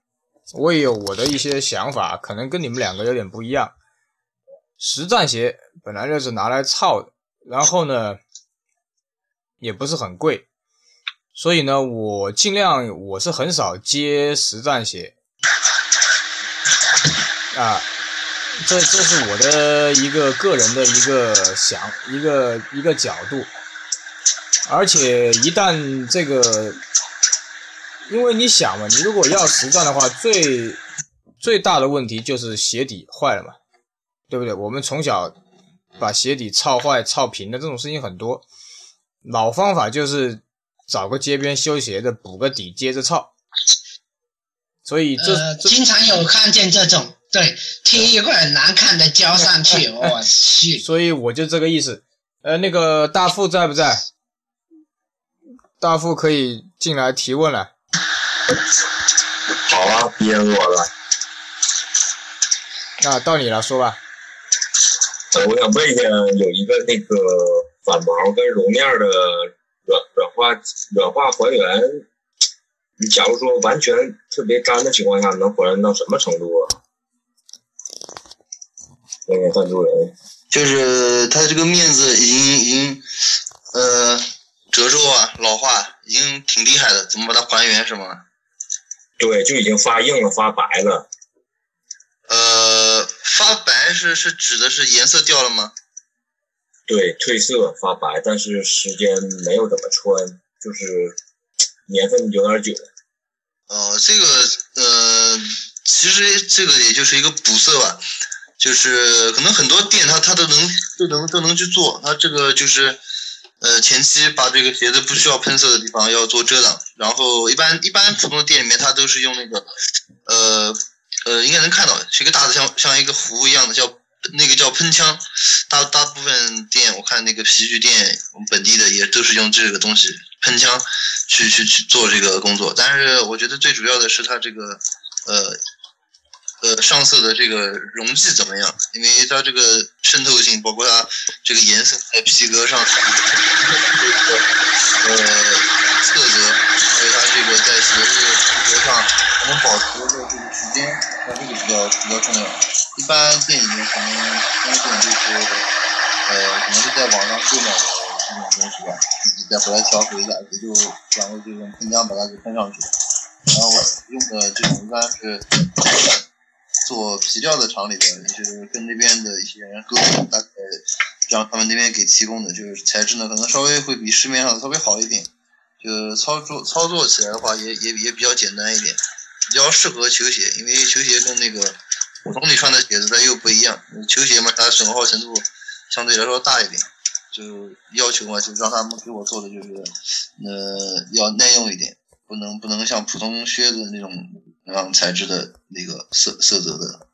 我也有我的一些想法，可能跟你们两个有点不一样。实战鞋本来就是拿来操的，然后呢，也不是很贵，所以呢，我尽量我是很少接实战鞋啊，这这是我的一个个人的一个想一个一个角度，而且一旦这个，因为你想嘛，你如果要实战的话，最最大的问题就是鞋底坏了嘛。对不对？我们从小把鞋底操坏、操平的这种事情很多。老方法就是找个街边修鞋的补个底，接着操。所以这、呃，这经常有看见这种，对，贴一块很难看的胶上去，我去，所以我就这个意思。呃，那个大富在不在？大富可以进来提问了。好啊，憋死我了。那到你了，说吧。呃，我想问一下，有一个那个反毛跟绒面的软软化软化还原，你假如说完全特别干的情况下，能还原到什么程度啊？那个赞助人，就是他这个面子已经已经呃褶皱啊老化，已经挺厉害的，怎么把它还原是吗？对，就已经发硬了，发白了。呃，发白是是指的是颜色掉了吗？对，褪色发白，但是时间没有怎么穿，就是年份有点久。哦，这个呃，其实这个也就是一个补色吧，就是可能很多店它它都能都能都能去做，它这个就是呃前期把这个鞋子不需要喷色的地方要做遮挡，然后一般一般普通的店里面它都是用那个呃呃应该能看到是一个大的像像一个壶一样的叫那个叫喷枪，大大部分店我看那个皮具店我们本地的也都是用这个东西喷枪去去去做这个工作，但是我觉得最主要的是它这个呃呃上色的这个溶剂怎么样，因为它这个渗透性，包括它这个颜色在皮革上呃色泽，还有它这个在鞋子皮革上能保持的这个时间，它这个比较比较重要。一般店里面可能推荐就是呃可能是在网上购买的这种东西吧，自己再回来调和一下，也就然后就用喷浆把它给喷上去。然后我用的这种一般是做皮料的厂里边，就是跟那边的一些人沟通，大概让他们那边给提供的，就是材质呢可能稍微会比市面上稍微好一点，就操作操作起来的话也也也比较简单一点，比较适合球鞋，因为球鞋跟那个普通你穿的鞋子它又不一样，球鞋嘛它损耗程度相对来说大一点，就要求嘛就让他们给我做的就是呃要耐用一点。不能不能像普通靴子那种那样材质的那个色色泽的，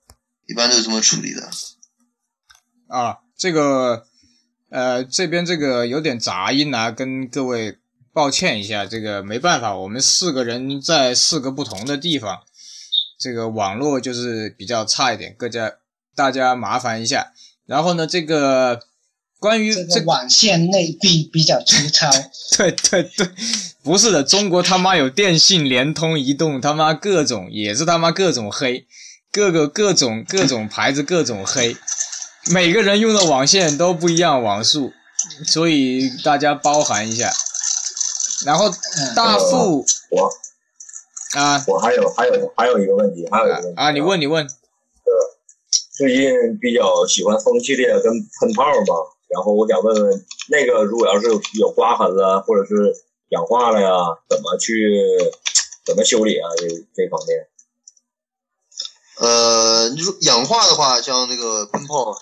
一般都是这么处理的。啊，这个呃这边这个有点杂音啊，跟各位抱歉一下，这个没办法，我们四个人在四个不同的地方，这个网络就是比较差一点，各家大家麻烦一下。然后呢，这个关于这这个网线内壁比较粗糙，对对对，不是的，中国他妈有电信、联通、移动，他妈各种也是他妈各种黑，各个各种各种牌子各种黑，每个人用的网线都不一样网速，所以大家包含一下。然后嗯，大富我。啊。我还有还有还有一个问题，还有一个问题啊，你问你问，最近比较喜欢风系列跟喷泡嘛，然后我想问问，那个如果要是有刮痕了，或者是氧化了呀，怎么去怎么修理啊？这这方面。呃，你说氧化的话，像那个喷泡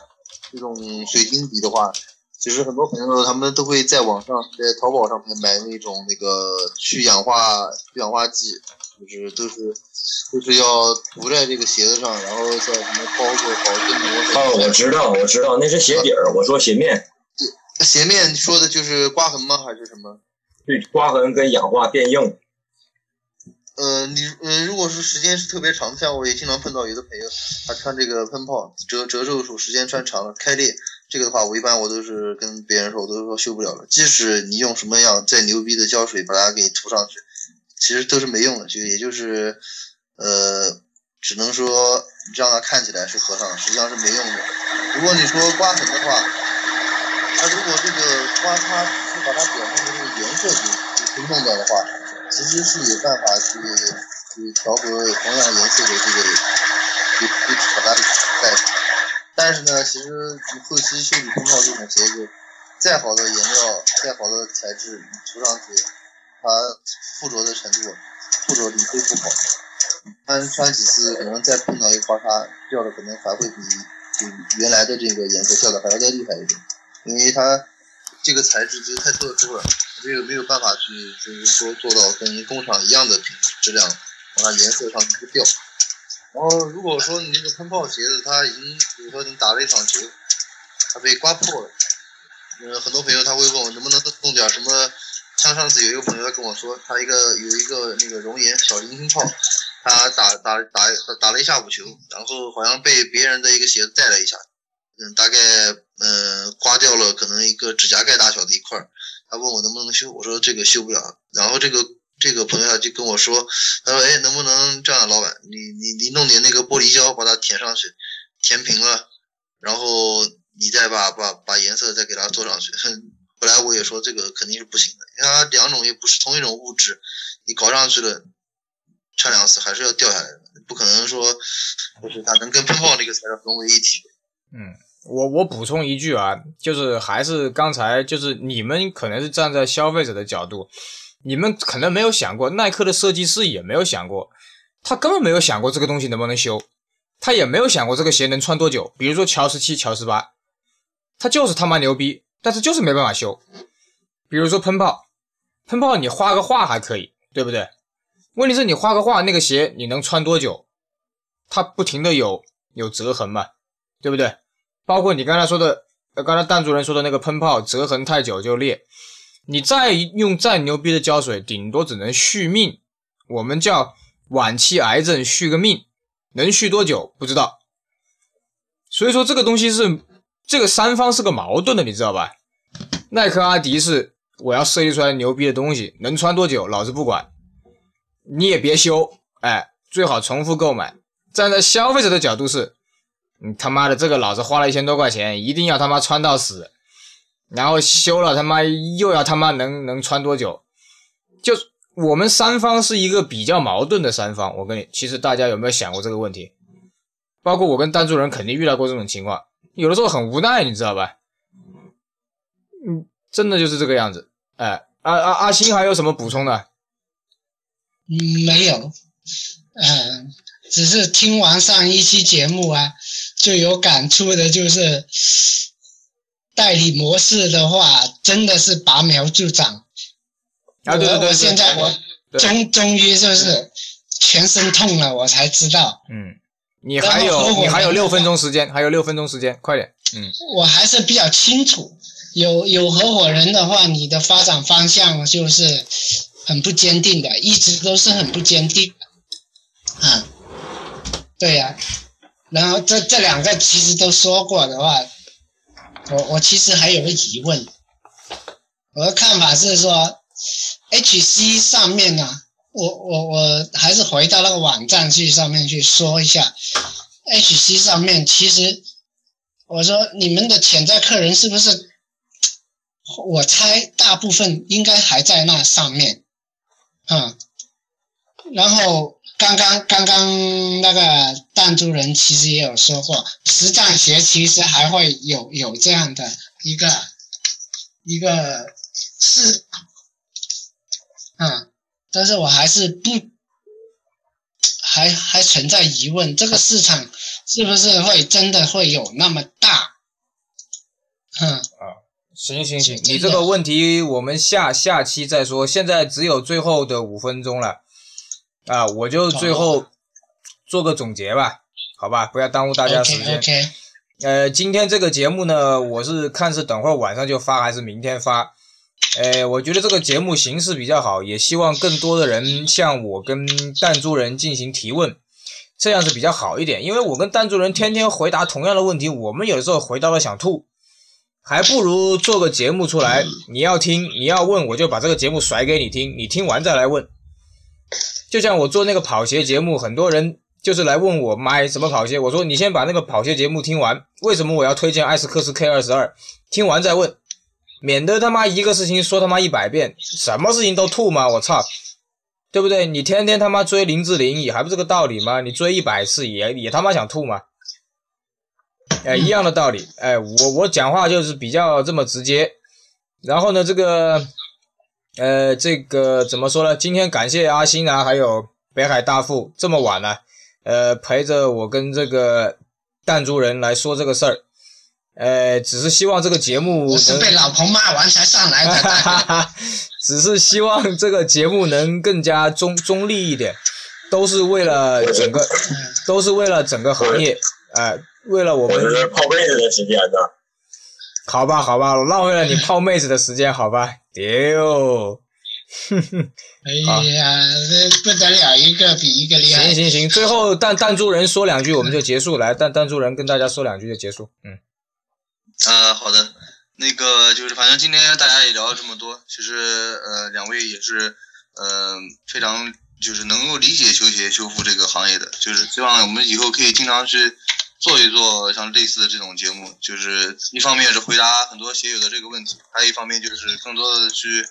这种水晶底的话，其实很多朋友他们都会在网上在淘宝上面买那种那个去氧化去氧化剂，就是都是都是要涂在这个鞋子上，然后再什么包裹保鲜膜。哦，我知道，我知道，那是鞋底儿，我说鞋面，鞋面说的就是刮痕吗？还是什么？对，刮痕跟氧化变硬。呃，你呃，如果是时间是特别长的，像我也经常碰到有的朋友，他穿这个喷泡折折皱处时间穿长了开裂，这个的话，我一般我都是跟别人说，我都说修不了了。即使你用什么样再牛逼的胶水把它给涂上去，其实都是没用的，就也就是呃，只能说让它看起来是合上，实际上是没用的。如果你说刮痕的话，它如果这个刮擦是把它表面的这个颜色给给弄掉的话。其实是有办法去去调和同样颜色的这个，给给把它带。但是呢，其实你后期修理喷泡这种鞋子，再好的颜料，再好的材质，你涂上去，它附着的程度，附着力都不好。穿穿几次，可能再碰到一个刮擦，掉的可能还会比比原来的这个颜色掉的还要再厉害一点，因为它这个材质就太特殊了。没有没有办法去，就是说做到跟工厂一样的品质量，让它颜色上去不掉。然后如果说你那个喷泡鞋子，它已经比如说你打了一场球，它被刮破了，嗯，很多朋友他会问我能不能弄点什么。像上次有一个朋友跟我说，他一个有一个那个熔岩小零星泡，他打打打打了一下午球，然后好像被别人的一个鞋子带了一下，嗯，大概嗯刮掉了可能一个指甲盖大小的一块。他问我能不能修，我说这个修不了。然后这个这个朋友就跟我说，他说哎，能不能这样，老板，你你你弄点那个玻璃胶把它填上去，填平了，然后你再把把把颜色再给它做上去。后来我也说这个肯定是不行的，因为它两种又不是同一种物质，你搞上去了，差两次还是要掉下来的，不可能说就是它能跟喷泡那个材料融为一体。嗯。我我补充一句啊，就是还是刚才就是你们可能是站在消费者的角度，你们可能没有想过，耐克的设计师也没有想过，他根本没有想过这个东西能不能修，他也没有想过这个鞋能穿多久。比如说乔十七、乔十八，他就是他妈牛逼，但是就是没办法修。比如说喷泡，喷泡你画个画还可以，对不对？问题是你画个画，那个鞋你能穿多久？它不停的有有折痕嘛，对不对？包括你刚才说的，刚才弹主人说的那个喷泡折痕太久就裂，你再用再牛逼的胶水，顶多只能续命，我们叫晚期癌症续个命，能续多久不知道。所以说这个东西是这个三方是个矛盾的，你知道吧？耐克、阿迪是我要设计出来牛逼的东西，能穿多久老子不管，你也别修，哎，最好重复购买。站在消费者的角度是。你他妈的这个老子花了一千多块钱，一定要他妈穿到死，然后修了他妈又要他妈能能穿多久？就我们三方是一个比较矛盾的三方。我跟你，其实大家有没有想过这个问题？包括我跟丹主人肯定遇到过这种情况，有的时候很无奈，你知道吧？嗯，真的就是这个样子。哎，阿阿阿星还有什么补充的？嗯，没有。嗯。只是听完上一期节目啊，最有感触的就是代理模式的话，真的是拔苗助长。啊，对对对，现在我终终于就是全身痛了，我才知道。嗯，你还有你还有六分钟时间，还有六分钟时间，快点。嗯，我还是比较清楚，有有合伙人的话，你的发展方向就是很不坚定的，一直都是很不坚定的。啊。对呀，然后这这两个其实都说过的话，我我其实还有个疑问，我的看法是说，H C 上面呢，我我我还是回到那个网站去上面去说一下，H C 上面其实，我说你们的潜在客人是不是？我猜大部分应该还在那上面，嗯，然后。刚刚刚刚那个弹珠人其实也有说过，实战鞋其实还会有有这样的一个一个是，嗯，但是我还是不，还还还存在疑问，这个市场是不是会真的会有那么大？嗯。啊，行行行，你这个问题我们下下期再说，现在只有最后的五分钟了，啊，我就最后做个总结吧，好吧，不要耽误大家时间。呃，今天这个节目呢，我是看是等会儿晚上就发还是明天发。呃，我觉得这个节目形式比较好，也希望更多的人向我跟弹珠人进行提问，这样是比较好一点。因为我跟弹珠人天天回答同样的问题，我们有的时候回答了想吐，还不如做个节目出来。你要听，你要问，我就把这个节目甩给你听，你听完再来问。就像我做那个跑鞋节目，很多人就是来问我买什么跑鞋，我说你先把那个跑鞋节目听完，为什么我要推荐艾斯克斯 K 二十二？听完再问，免得他妈一个事情说他妈一百遍，什么事情都吐吗？我操，对不对？你天天他妈追林志玲也还不是个道理吗？你追一百次也也他妈想吐吗？哎，一样的道理。哎，我我讲话就是比较这么直接。然后呢，这个呃，这个怎么说呢？今天感谢阿星啊，还有北海大富这么晚了、呃，陪着我跟这个弹珠人来说这个事儿。呃，只是希望这个节目我是能被老婆骂完才上来的。哈哈哈，只是希望这个节目能更加中中立一点，都是为了整个，都是为了整个行业，呃，为了我们我是泡妹子的时间呢。好吧，好吧，我浪费了你泡妹子的时间，好吧，丢，哎呀，这不得了，一个比一个厉害。行行行，最后弹弹珠人说两句我们就结束，来，弹弹珠人跟大家说两句就结束，嗯，呃，好的，那个就是反正今天大家也聊了这么多，其实呃两位也是呃非常就是能够理解球鞋修复这个行业的，就是希望我们以后可以经常去做一做像类似的这种节目，就是一方面是回答很多鞋友的这个问题，还有一方面就是更多的去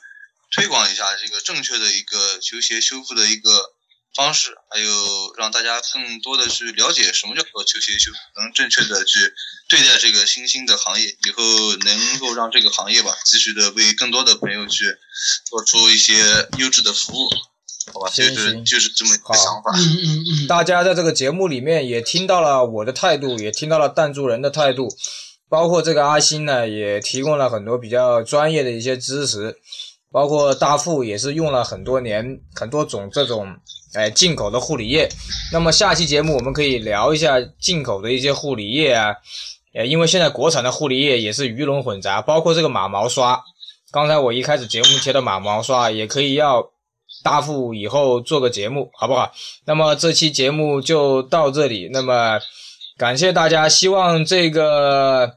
推广一下这个正确的一个球鞋修复的一个方式，还有让大家更多的去了解什么叫做球鞋修复，能正确的去对待这个新兴的行业，以后能够让这个行业吧继续的为更多的朋友去做出一些优质的服务，好吧？就行是行就是这么一个想法。嗯嗯嗯，大家在这个节目里面也听到了我的态度，也听到了弹珠人的态度，包括这个阿星呢，也提供了很多比较专业的一些知识，包括大富也是用了很多年很多种这种哎进口的护理液。那么下期节目我们可以聊一下进口的一些护理液啊，呃，因为现在国产的护理液也是鱼龙混杂，包括这个马毛刷。刚才我一开始节目提的马毛刷也可以要大富以后做个节目，好不好？那么这期节目就到这里。那么感谢大家，希望这个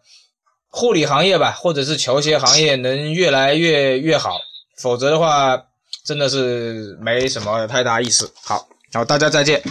护理行业吧，或者是球鞋行业能越来越越好，否则的话真的是没什么太大意思。好，好，大家再见。